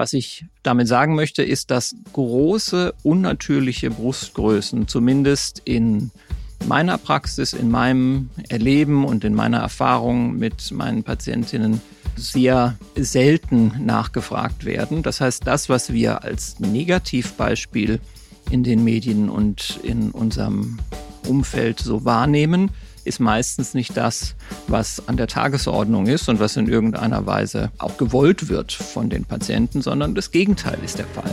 Was ich damit sagen möchte, ist, dass große, unnatürliche Brustgrößen, zumindest in meiner Praxis, in meinem Erleben und in meiner Erfahrung mit meinen Patientinnen sehr selten nachgefragt werden. Das heißt, das, was wir als Negativbeispiel in den Medien und in unserem Umfeld so wahrnehmen, ist meistens nicht das, was an der Tagesordnung ist und was in irgendeiner Weise auch gewollt wird von den Patienten, sondern das Gegenteil ist der Fall.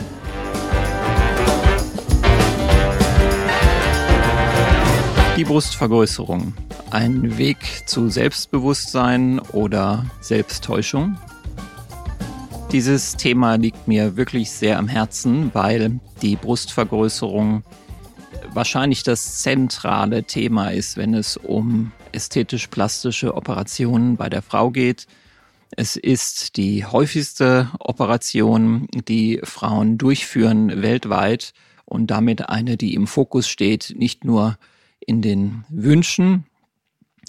Die Brustvergrößerung. Ein Weg zu Selbstbewusstsein oder Selbsttäuschung? Dieses Thema liegt mir wirklich sehr am Herzen, weil die Brustvergrößerung wahrscheinlich das zentrale Thema ist, wenn es um ästhetisch-plastische Operationen bei der Frau geht. Es ist die häufigste Operation, die Frauen durchführen weltweit und damit eine, die im Fokus steht, nicht nur in den Wünschen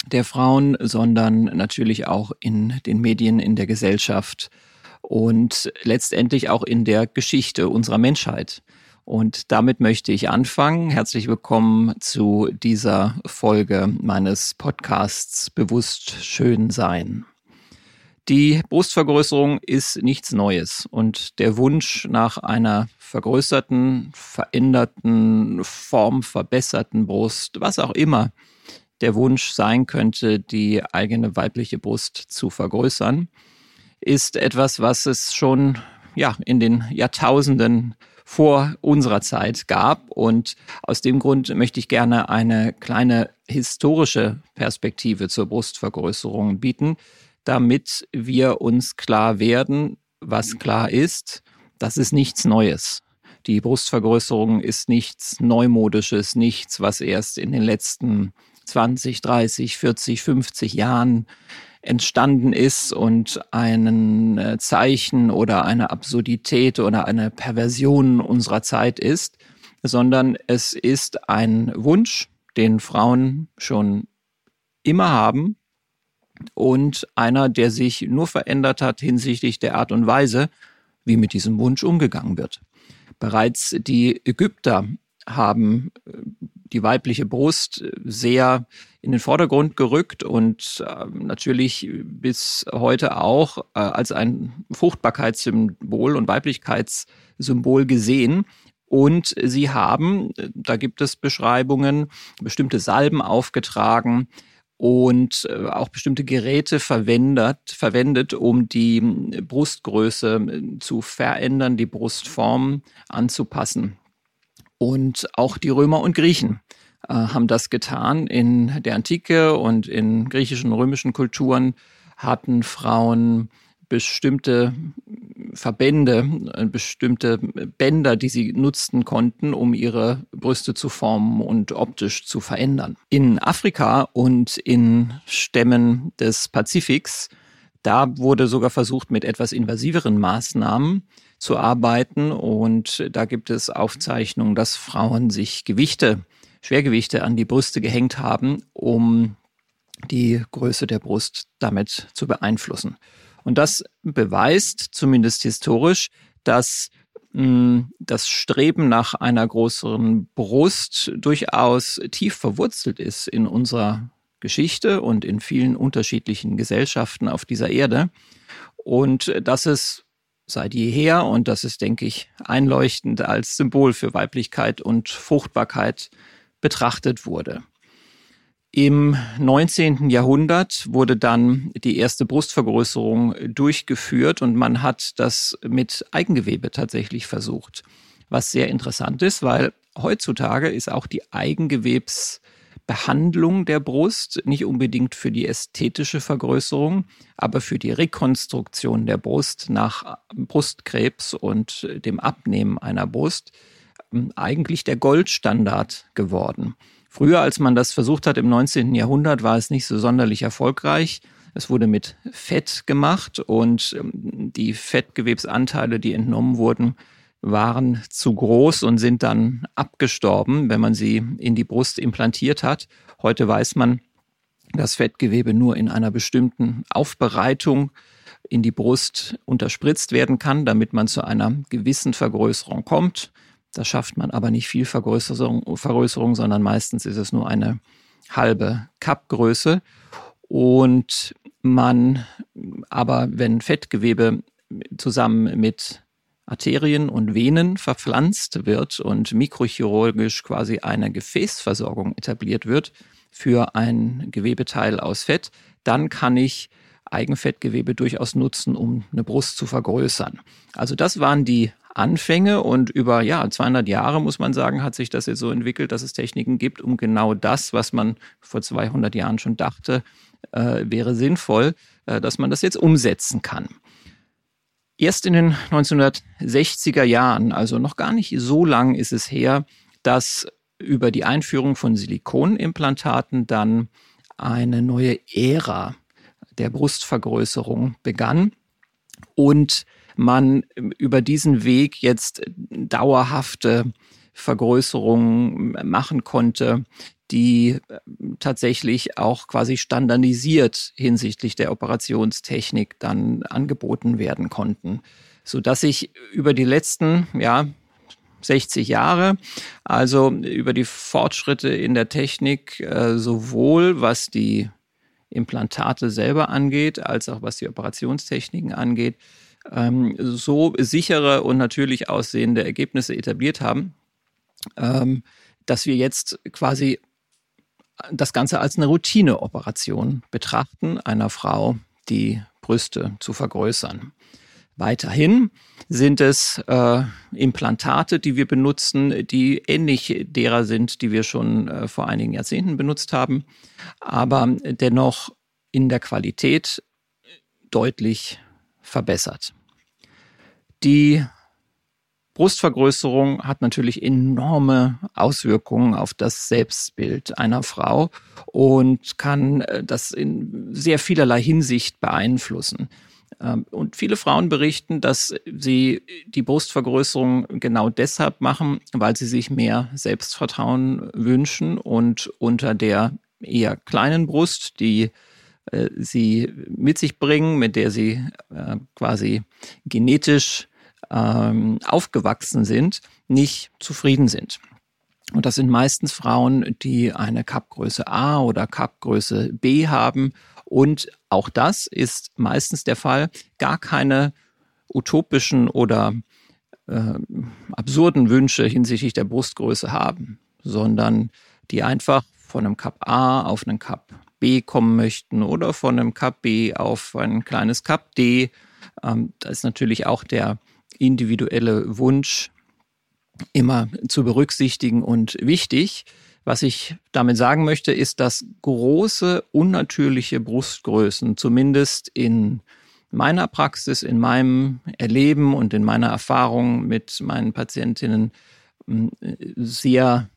der Frauen, sondern natürlich auch in den Medien, in der Gesellschaft und letztendlich auch in der Geschichte unserer Menschheit. Und damit möchte ich anfangen. Herzlich willkommen zu dieser Folge meines Podcasts Bewusst Schön Sein. Die Brustvergrößerung ist nichts Neues und der Wunsch nach einer vergrößerten, veränderten, formverbesserten Brust, was auch immer der Wunsch sein könnte, die eigene weibliche Brust zu vergrößern, ist etwas, was es schon ja, in den Jahrtausenden vor unserer Zeit gab. Und aus dem Grund möchte ich gerne eine kleine historische Perspektive zur Brustvergrößerung bieten, damit wir uns klar werden, was klar ist, das ist nichts Neues. Die Brustvergrößerung ist nichts Neumodisches, nichts, was erst in den letzten 20, 30, 40, 50 Jahren entstanden ist und ein äh, Zeichen oder eine Absurdität oder eine Perversion unserer Zeit ist, sondern es ist ein Wunsch, den Frauen schon immer haben und einer, der sich nur verändert hat hinsichtlich der Art und Weise, wie mit diesem Wunsch umgegangen wird. Bereits die Ägypter haben äh, die weibliche Brust sehr in den Vordergrund gerückt und äh, natürlich bis heute auch äh, als ein Fruchtbarkeitssymbol und Weiblichkeitssymbol gesehen. Und sie haben, da gibt es Beschreibungen, bestimmte Salben aufgetragen und äh, auch bestimmte Geräte verwendet, verwendet, um die Brustgröße äh, zu verändern, die Brustform anzupassen. Und auch die Römer und Griechen äh, haben das getan. In der Antike und in griechischen und römischen Kulturen hatten Frauen bestimmte Verbände, äh, bestimmte Bänder, die sie nutzen konnten, um ihre Brüste zu formen und optisch zu verändern. In Afrika und in Stämmen des Pazifiks, da wurde sogar versucht, mit etwas invasiveren Maßnahmen zu arbeiten. Und da gibt es Aufzeichnungen, dass Frauen sich Gewichte, Schwergewichte an die Brüste gehängt haben, um die Größe der Brust damit zu beeinflussen. Und das beweist zumindest historisch, dass hm, das Streben nach einer größeren Brust durchaus tief verwurzelt ist in unserer Geschichte und in vielen unterschiedlichen Gesellschaften auf dieser Erde. Und dass es seit jeher, und das ist, denke ich, einleuchtend als Symbol für Weiblichkeit und Fruchtbarkeit betrachtet wurde. Im 19. Jahrhundert wurde dann die erste Brustvergrößerung durchgeführt und man hat das mit Eigengewebe tatsächlich versucht. Was sehr interessant ist, weil heutzutage ist auch die Eigengewebs Behandlung der Brust, nicht unbedingt für die ästhetische Vergrößerung, aber für die Rekonstruktion der Brust nach Brustkrebs und dem Abnehmen einer Brust ähm, eigentlich der Goldstandard geworden. Früher, als man das versucht hat im 19. Jahrhundert, war es nicht so sonderlich erfolgreich. Es wurde mit Fett gemacht und ähm, die Fettgewebsanteile, die entnommen wurden, waren zu groß und sind dann abgestorben, wenn man sie in die Brust implantiert hat. Heute weiß man, dass Fettgewebe nur in einer bestimmten Aufbereitung in die Brust unterspritzt werden kann, damit man zu einer gewissen Vergrößerung kommt. Da schafft man aber nicht viel Vergrößerung, Vergrößerung sondern meistens ist es nur eine halbe Kappgröße. Und man aber, wenn Fettgewebe zusammen mit Arterien und Venen verpflanzt wird und mikrochirurgisch quasi eine Gefäßversorgung etabliert wird für ein Gewebeteil aus Fett, dann kann ich Eigenfettgewebe durchaus nutzen, um eine Brust zu vergrößern. Also das waren die Anfänge und über ja 200 Jahre muss man sagen, hat sich das jetzt so entwickelt, dass es Techniken gibt, um genau das, was man vor 200 Jahren schon dachte, äh, wäre sinnvoll, äh, dass man das jetzt umsetzen kann. Erst in den 1960er Jahren, also noch gar nicht so lang ist es her, dass über die Einführung von Silikonimplantaten dann eine neue Ära der Brustvergrößerung begann und man über diesen Weg jetzt dauerhafte Vergrößerungen machen konnte, die äh, tatsächlich auch quasi standardisiert hinsichtlich der Operationstechnik dann angeboten werden konnten, so dass ich über die letzten ja 60 Jahre, also über die Fortschritte in der Technik äh, sowohl was die Implantate selber angeht, als auch was die Operationstechniken angeht, ähm, so sichere und natürlich aussehende Ergebnisse etabliert haben, ähm, dass wir jetzt quasi das Ganze als eine Routineoperation betrachten, einer Frau die Brüste zu vergrößern. Weiterhin sind es äh, Implantate, die wir benutzen, die ähnlich derer sind, die wir schon äh, vor einigen Jahrzehnten benutzt haben, aber dennoch in der Qualität deutlich verbessert. Die Brustvergrößerung hat natürlich enorme Auswirkungen auf das Selbstbild einer Frau und kann äh, das in sehr vielerlei Hinsicht beeinflussen. Ähm, und viele Frauen berichten, dass sie die Brustvergrößerung genau deshalb machen, weil sie sich mehr Selbstvertrauen wünschen und unter der eher kleinen Brust, die äh, sie mit sich bringen, mit der sie äh, quasi genetisch ähm, aufgewachsen sind, nicht zufrieden sind. Und das sind meistens Frauen, die eine Cup-Größe A oder Cup-Größe B haben und auch das ist meistens der Fall, gar keine utopischen oder äh, absurden Wünsche hinsichtlich der Brustgröße haben, sondern die einfach von einem Cup A auf einen Cup B kommen möchten oder von einem Cup B auf ein kleines Cup D. Ähm, da ist natürlich auch der individuelle Wunsch immer zu berücksichtigen und wichtig. Was ich damit sagen möchte, ist, dass große, unnatürliche Brustgrößen, zumindest in meiner Praxis, in meinem Erleben und in meiner Erfahrung mit meinen Patientinnen sehr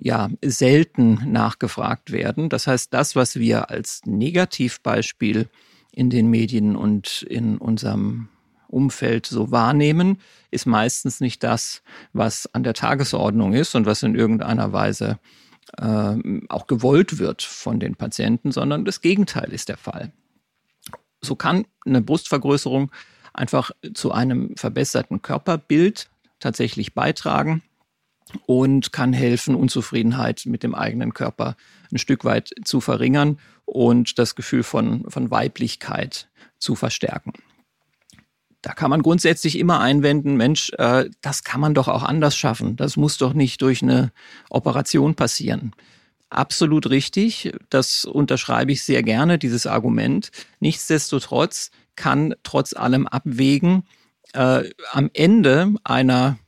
ja, selten nachgefragt werden. Das heißt, das, was wir als Negativbeispiel in den Medien und in unserem Umfeld so wahrnehmen, ist meistens nicht das, was an der Tagesordnung ist und was in irgendeiner Weise äh, auch gewollt wird von den Patienten, sondern das Gegenteil ist der Fall. So kann eine Brustvergrößerung einfach zu einem verbesserten Körperbild tatsächlich beitragen und kann helfen, Unzufriedenheit mit dem eigenen Körper ein Stück weit zu verringern und das Gefühl von, von Weiblichkeit zu verstärken. Da kann man grundsätzlich immer einwenden, Mensch, äh, das kann man doch auch anders schaffen. Das muss doch nicht durch eine Operation passieren. Absolut richtig, das unterschreibe ich sehr gerne, dieses Argument. Nichtsdestotrotz kann trotz allem abwägen, äh, am Ende einer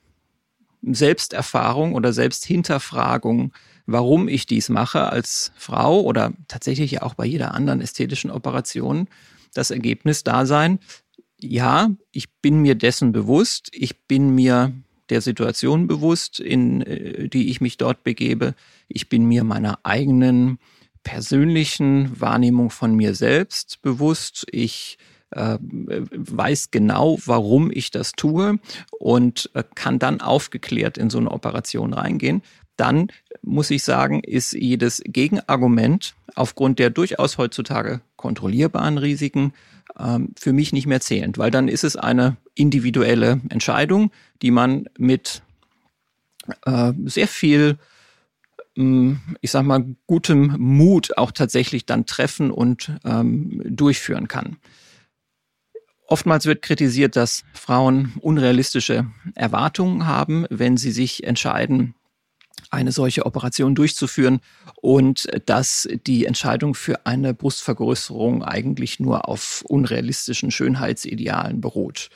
Selbsterfahrung oder Selbsthinterfragung, warum ich dies mache als Frau oder tatsächlich auch bei jeder anderen ästhetischen Operation, das Ergebnis da sein, ja, ich bin mir dessen bewusst, ich bin mir der Situation bewusst, in äh, die ich mich dort begebe. Ich bin mir meiner eigenen persönlichen Wahrnehmung von mir selbst bewusst. Ich äh, weiß genau, warum ich das tue und äh, kann dann aufgeklärt in so eine Operation reingehen. Dann muss ich sagen, ist jedes Gegenargument aufgrund der durchaus heutzutage kontrollierbaren Risiken ähm, für mich nicht mehr zählend, weil dann ist es eine individuelle Entscheidung, die man mit äh, sehr viel ähm, ich sag mal, gutem Mut auch tatsächlich dann treffen und ähm, durchführen kann. Oftmals wird kritisiert, dass Frauen unrealistische Erwartungen haben, wenn sie sich entscheiden, eine solche Operation durchzuführen und dass die Entscheidung für eine Brustvergrößerung eigentlich nur auf unrealistischen Schönheitsidealen beruht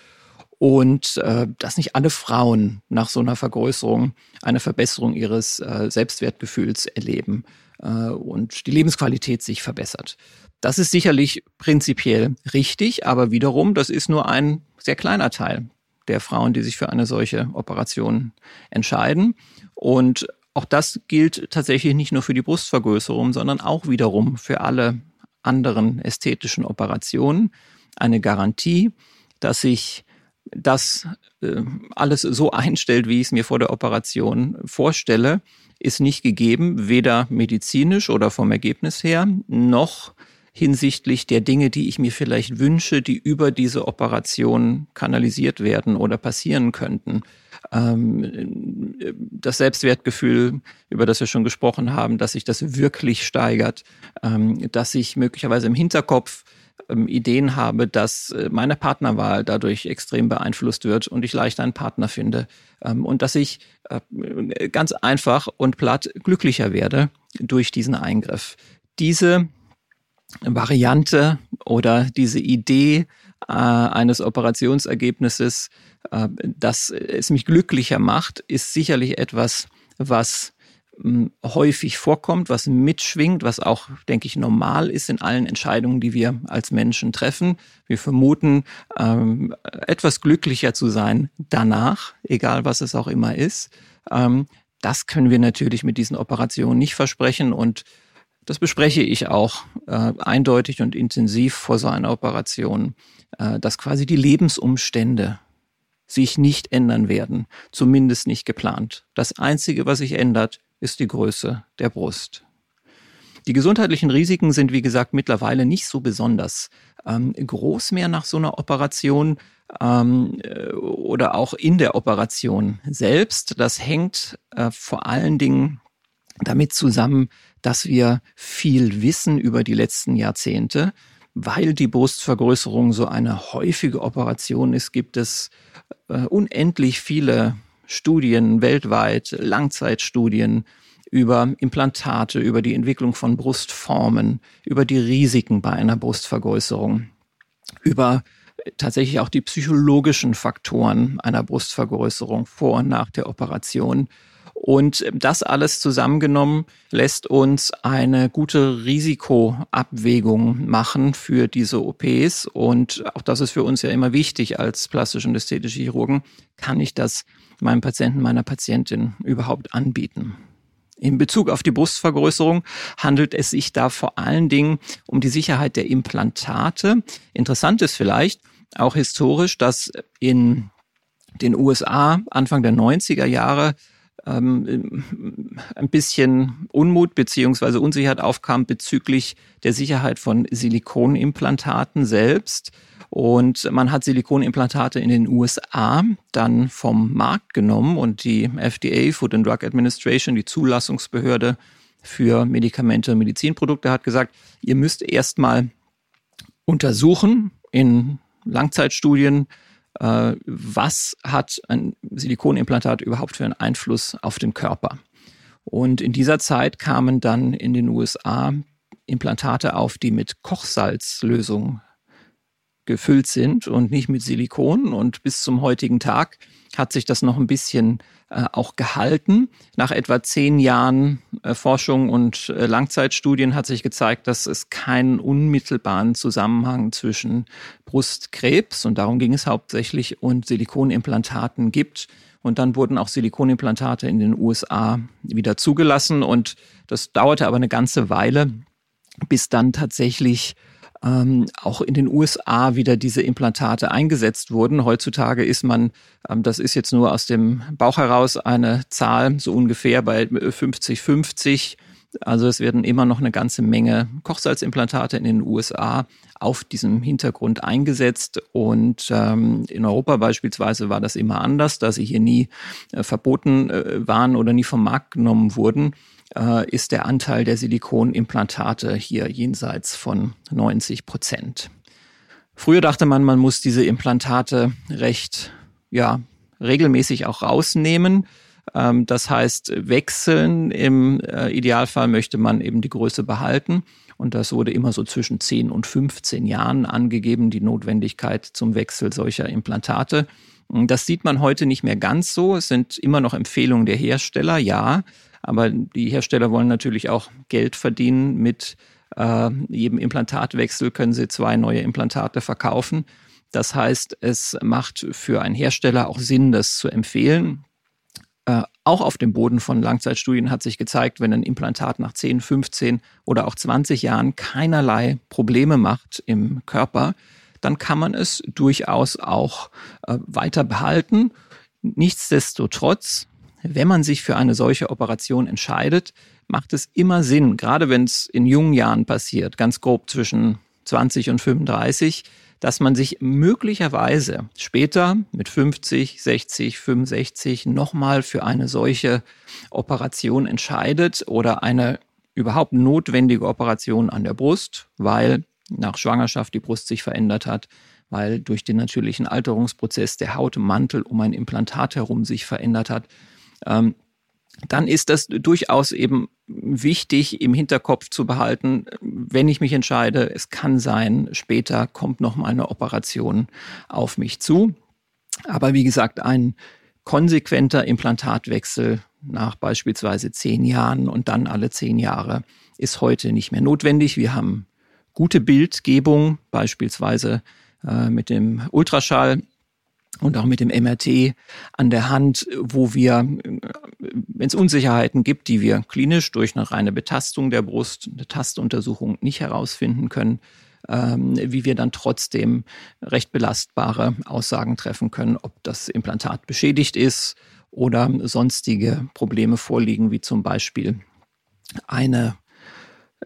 und äh, dass nicht alle Frauen nach so einer Vergrößerung eine Verbesserung ihres äh, Selbstwertgefühls erleben äh, und die Lebensqualität sich verbessert. Das ist sicherlich prinzipiell richtig, aber wiederum, das ist nur ein sehr kleiner Teil der Frauen, die sich für eine solche Operation entscheiden. Und auch das gilt tatsächlich nicht nur für die Brustvergrößerung, sondern auch wiederum für alle anderen ästhetischen Operationen. Eine Garantie, dass sich das äh, alles so einstellt, wie ich es mir vor der Operation vorstelle, ist nicht gegeben, weder medizinisch oder vom Ergebnis her, noch hinsichtlich der Dinge, die ich mir vielleicht wünsche, die über diese Operation kanalisiert werden oder passieren könnten. Ähm, das Selbstwertgefühl, über das wir schon gesprochen haben, dass sich das wirklich steigert, ähm, dass sich möglicherweise im Hinterkopf ähm, Ideen habe, dass äh, meine Partnerwahl dadurch extrem beeinflusst wird und ich leichter einen Partner finde und dass ich äh, ganz einfach und platt glücklicher werde durch diesen Eingriff. Diese Variante oder diese Idee äh, eines Operationsergebnisses, äh, dass es mich glücklicher macht, ist sicherlich etwas, was häufig vorkommt, was mitschwingt, was auch, denke ich, normal ist in allen Entscheidungen, die wir als Menschen treffen. Wir vermuten, ähm, etwas glücklicher zu sein danach, egal was es auch immer ist. Ähm, das können wir natürlich mit diesen Operationen nicht versprechen und das bespreche ich auch äh, eindeutig und intensiv vor so einer Operation, äh, dass quasi die Lebensumstände sich nicht ändern werden, zumindest nicht geplant. Das Einzige, was sich ändert, ist die Größe der Brust. Die gesundheitlichen Risiken sind, wie gesagt, mittlerweile nicht so besonders ähm, groß mehr nach so einer Operation ähm, äh, oder auch in der Operation selbst. Das hängt äh, vor allen Dingen damit zusammen, dass wir viel wissen über die letzten Jahrzehnte. Weil die Brustvergrößerung so eine häufige Operation ist, gibt es äh, unendlich viele Studien weltweit, Langzeitstudien über Implantate, über die Entwicklung von Brustformen, über die Risiken bei einer Brustvergrößerung, über tatsächlich auch die psychologischen Faktoren einer Brustvergrößerung vor und nach der Operation. Und das alles zusammengenommen lässt uns eine gute Risikoabwägung machen für diese OPs. Und auch das ist für uns ja immer wichtig als plastische und ästhetische Chirurgen. Kann ich das meinem Patienten, meiner Patientin überhaupt anbieten? In Bezug auf die Brustvergrößerung handelt es sich da vor allen Dingen um die Sicherheit der Implantate. Interessant ist vielleicht auch historisch, dass in den USA Anfang der 90er Jahre ähm, ein bisschen Unmut beziehungsweise Unsicherheit aufkam bezüglich der Sicherheit von Silikonimplantaten selbst. Und man hat Silikonimplantate in den USA dann vom Markt genommen und die FDA, Food and Drug Administration, die Zulassungsbehörde für Medikamente und Medizinprodukte, hat gesagt, ihr müsst erstmal untersuchen in Langzeitstudien, was hat ein Silikonimplantat überhaupt für einen Einfluss auf den Körper. Und in dieser Zeit kamen dann in den USA Implantate auf, die mit Kochsalzlösung gefüllt sind und nicht mit Silikon. Und bis zum heutigen Tag hat sich das noch ein bisschen äh, auch gehalten. Nach etwa zehn Jahren äh, Forschung und äh, Langzeitstudien hat sich gezeigt, dass es keinen unmittelbaren Zusammenhang zwischen Brustkrebs, und darum ging es hauptsächlich, und Silikonimplantaten gibt. Und dann wurden auch Silikonimplantate in den USA wieder zugelassen. Und das dauerte aber eine ganze Weile, bis dann tatsächlich ähm, auch in den USA wieder diese Implantate eingesetzt wurden. Heutzutage ist man, ähm, das ist jetzt nur aus dem Bauch heraus eine Zahl, so ungefähr bei 50-50 Also es werden immer noch eine ganze Menge Kochsalzimplantate in den USA auf diesem Hintergrund eingesetzt. Und ähm, in Europa beispielsweise war das immer anders, da sie hier nie äh, verboten äh, waren oder nie vom Markt genommen wurden äh, ist der Anteil der Silikonimplantate hier jenseits von 90 Prozent. Früher dachte man, man muss diese Implantate recht, ja, regelmäßig auch rausnehmen. Ähm, das heißt, wechseln. Im äh, Idealfall möchte man eben die Größe behalten. Und das wurde immer so zwischen 10 und 15 Jahren angegeben, die Notwendigkeit zum Wechsel solcher Implantate. Das sieht man heute nicht mehr ganz so. Es sind immer noch Empfehlungen der Hersteller, ja. Aber die Hersteller wollen natürlich auch Geld verdienen. Mit äh, jedem Implantatwechsel können sie zwei neue Implantate verkaufen. Das heißt, es macht für einen Hersteller auch Sinn, das zu empfehlen. Äh, auch auf dem Boden von Langzeitstudien hat sich gezeigt, wenn ein Implantat nach 10, 15 oder auch 20 Jahren keinerlei Probleme macht im Körper, dann kann man es durchaus auch äh, weiter behalten. Nichtsdestotrotz wenn man sich für eine solche Operation entscheidet, macht es immer Sinn, gerade wenn es in jungen Jahren passiert, ganz grob zwischen 20 und 35, dass man sich möglicherweise später mit 50, 60, 65 nochmal für eine solche Operation entscheidet oder eine überhaupt notwendige Operation an der Brust, weil nach Schwangerschaft die Brust sich verändert hat, weil durch den natürlichen Alterungsprozess der Hautmantel um ein Implantat herum sich verändert hat ähm, dann ist das durchaus eben wichtig im Hinterkopf zu behalten, wenn ich mich entscheide, es kann sein, später kommt noch mal eine Operation auf mich zu. Aber wie gesagt, ein konsequenter Implantatwechsel nach beispielsweise zehn Jahren und dann alle zehn Jahre ist heute nicht mehr notwendig. Wir haben gute Bildgebung, beispielsweise äh, mit dem Ultraschall und auch mit dem MRT an der Hand, wo wir, wenn es Unsicherheiten gibt, die wir klinisch durch eine reine Betastung der Brust, eine Tastuntersuchung nicht herausfinden können, ähm, wie wir dann trotzdem recht belastbare Aussagen treffen können, ob das Implantat beschädigt ist oder sonstige Probleme vorliegen, wie zum Beispiel eine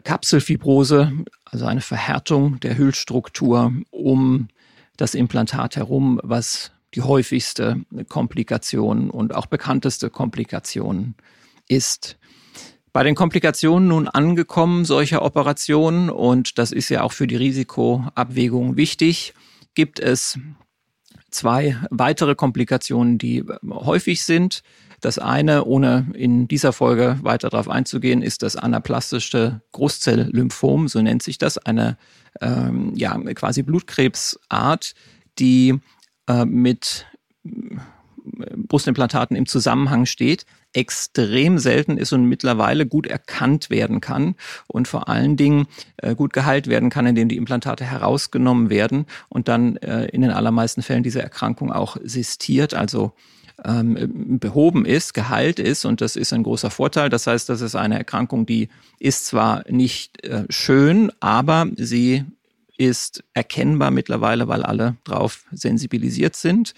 Kapselfibrose, also eine Verhärtung der Hüllstruktur um das Implantat herum, was die häufigste Komplikation und auch bekannteste Komplikation ist. Bei den Komplikationen nun angekommen solcher Operationen, und das ist ja auch für die Risikoabwägung wichtig, gibt es zwei weitere Komplikationen, die häufig sind. Das eine, ohne in dieser Folge weiter darauf einzugehen, ist das anaplastische Großzelllymphom, so nennt sich das, eine ähm, ja, quasi Blutkrebsart, die äh, mit äh, Brustimplantaten im Zusammenhang steht, extrem selten ist und mittlerweile gut erkannt werden kann und vor allen Dingen äh, gut geheilt werden kann, indem die Implantate herausgenommen werden und dann in den allermeisten Fällen diese Erkrankung auch sistiert, also ähm, behoben ist, geheilt ist und das ist ein großer Vorteil. Das heißt, das ist eine Erkrankung, die ist zwar nicht schön, aber sie ist erkennbar mittlerweile, weil alle darauf sensibilisiert sind.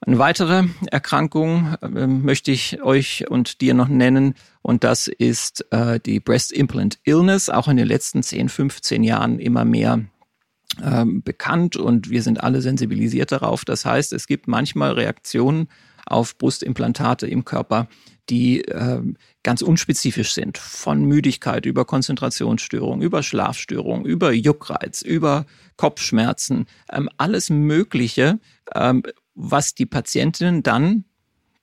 Eine weitere Erkrankung äh, möchte ich euch und dir noch nennen und das ist äh, die Breast Implant Illness, auch in den letzten 10, 15 Jahren immer mehr äh, bekannt und wir sind alle sensibilisiert darauf. Das heißt, es gibt manchmal Reaktionen auf Brustimplantate im Körper, die äh, ganz unspezifisch sind. Von Müdigkeit über Konzentrationsstörung, über Schlafstörung, über Juckreiz, über Kopfschmerzen, ähm, alles Mögliche, ähm, was die Patientinnen dann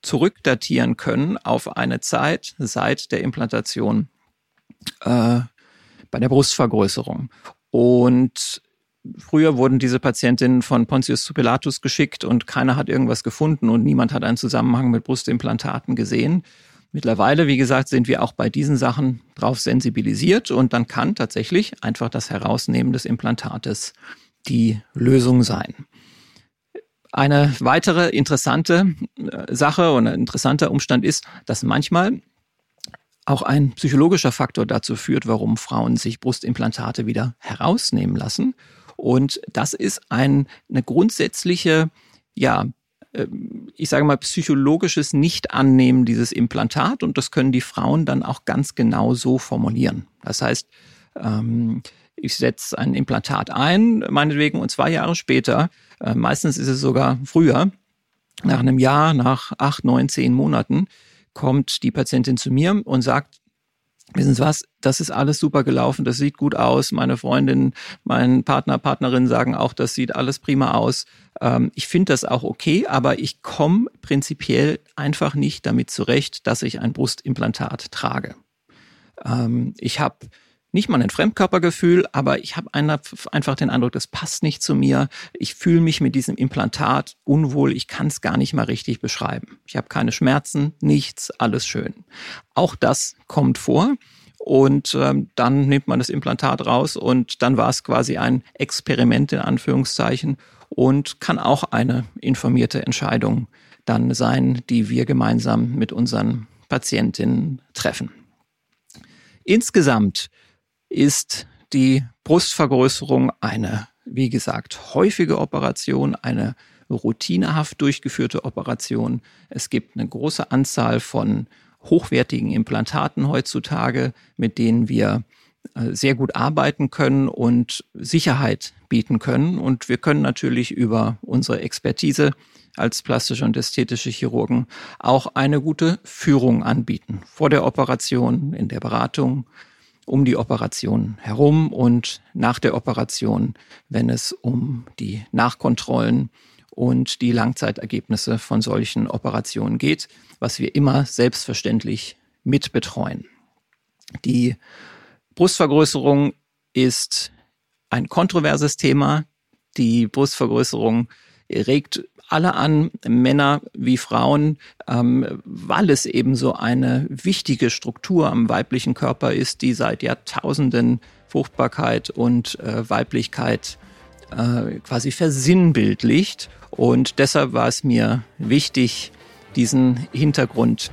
zurückdatieren können auf eine Zeit seit der Implantation äh, bei der Brustvergrößerung. Und Früher wurden diese Patientinnen von Pontius zu Pilatus geschickt und keiner hat irgendwas gefunden und niemand hat einen Zusammenhang mit Brustimplantaten gesehen. Mittlerweile, wie gesagt, sind wir auch bei diesen Sachen drauf sensibilisiert und dann kann tatsächlich einfach das Herausnehmen des Implantates die Lösung sein. Eine weitere interessante äh, Sache und ein interessanter Umstand ist, dass manchmal auch ein psychologischer Faktor dazu führt, warum Frauen sich Brustimplantate wieder herausnehmen lassen. Und das ist ein, eine grundsätzliche, ja, ich sage mal, psychologisches Nicht-Annehmen dieses Implantat und das können die Frauen dann auch ganz genau so formulieren. Das heißt, ähm, ich setze ein Implantat ein, meinetwegen, und zwei Jahre später, äh, meistens ist es sogar früher, nach einem Jahr, nach acht, neun, zehn Monaten, kommt die Patientin zu mir und sagt, wissen Sie was, das ist alles super gelaufen, das sieht gut aus. Meine Freundin, mein Partner, Partnerin sagen auch, das sieht alles prima aus. Ähm, ich finde das auch okay, aber ich komme prinzipiell einfach nicht damit zurecht, dass ich ein Brustimplantat trage. Ähm, ich habe nicht mal ein Fremdkörpergefühl, aber ich habe einfach den Eindruck, das passt nicht zu mir. Ich fühle mich mit diesem Implantat unwohl. Ich kann es gar nicht mal richtig beschreiben. Ich habe keine Schmerzen, nichts, alles schön. Auch das kommt vor. Und ähm, dann nimmt man das Implantat raus und dann war es quasi ein Experiment in Anführungszeichen und kann auch eine informierte Entscheidung dann sein, die wir gemeinsam mit unseren Patientinnen treffen. Insgesamt ist die Brustvergrößerung eine, wie gesagt, häufige Operation, eine routinehaft durchgeführte Operation. Es gibt eine große Anzahl von hochwertigen Implantaten heutzutage, mit denen wir äh, sehr gut arbeiten können und Sicherheit bieten können. Und wir können natürlich über unsere Expertise als plastische und ästhetische Chirurgen auch eine gute Führung anbieten. Vor der Operation, in der Beratung, um die Operation herum und nach der Operation, wenn es um die Nachkontrollen und die Langzeitergebnisse von solchen Operationen geht, was wir immer selbstverständlich mitbetreuen. Die Brustvergrößerung ist ein kontroverses Thema. Die Brustvergrößerung regt alle an, Männer wie Frauen, ähm, weil es eben so eine wichtige Struktur am weiblichen Körper ist, die seit Jahrtausenden Fruchtbarkeit und äh, Weiblichkeit äh, quasi versinnbildlicht. Und deshalb war es mir wichtig, diesen Hintergrund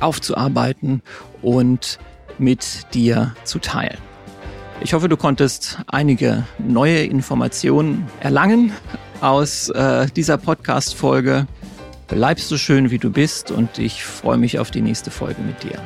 aufzuarbeiten und mit dir zu teilen. Ich hoffe, du konntest einige neue Informationen erlangen aus äh, dieser Podcast-Folge. Bleibst so schön, wie du bist und ich freue mich auf die nächste Folge mit dir.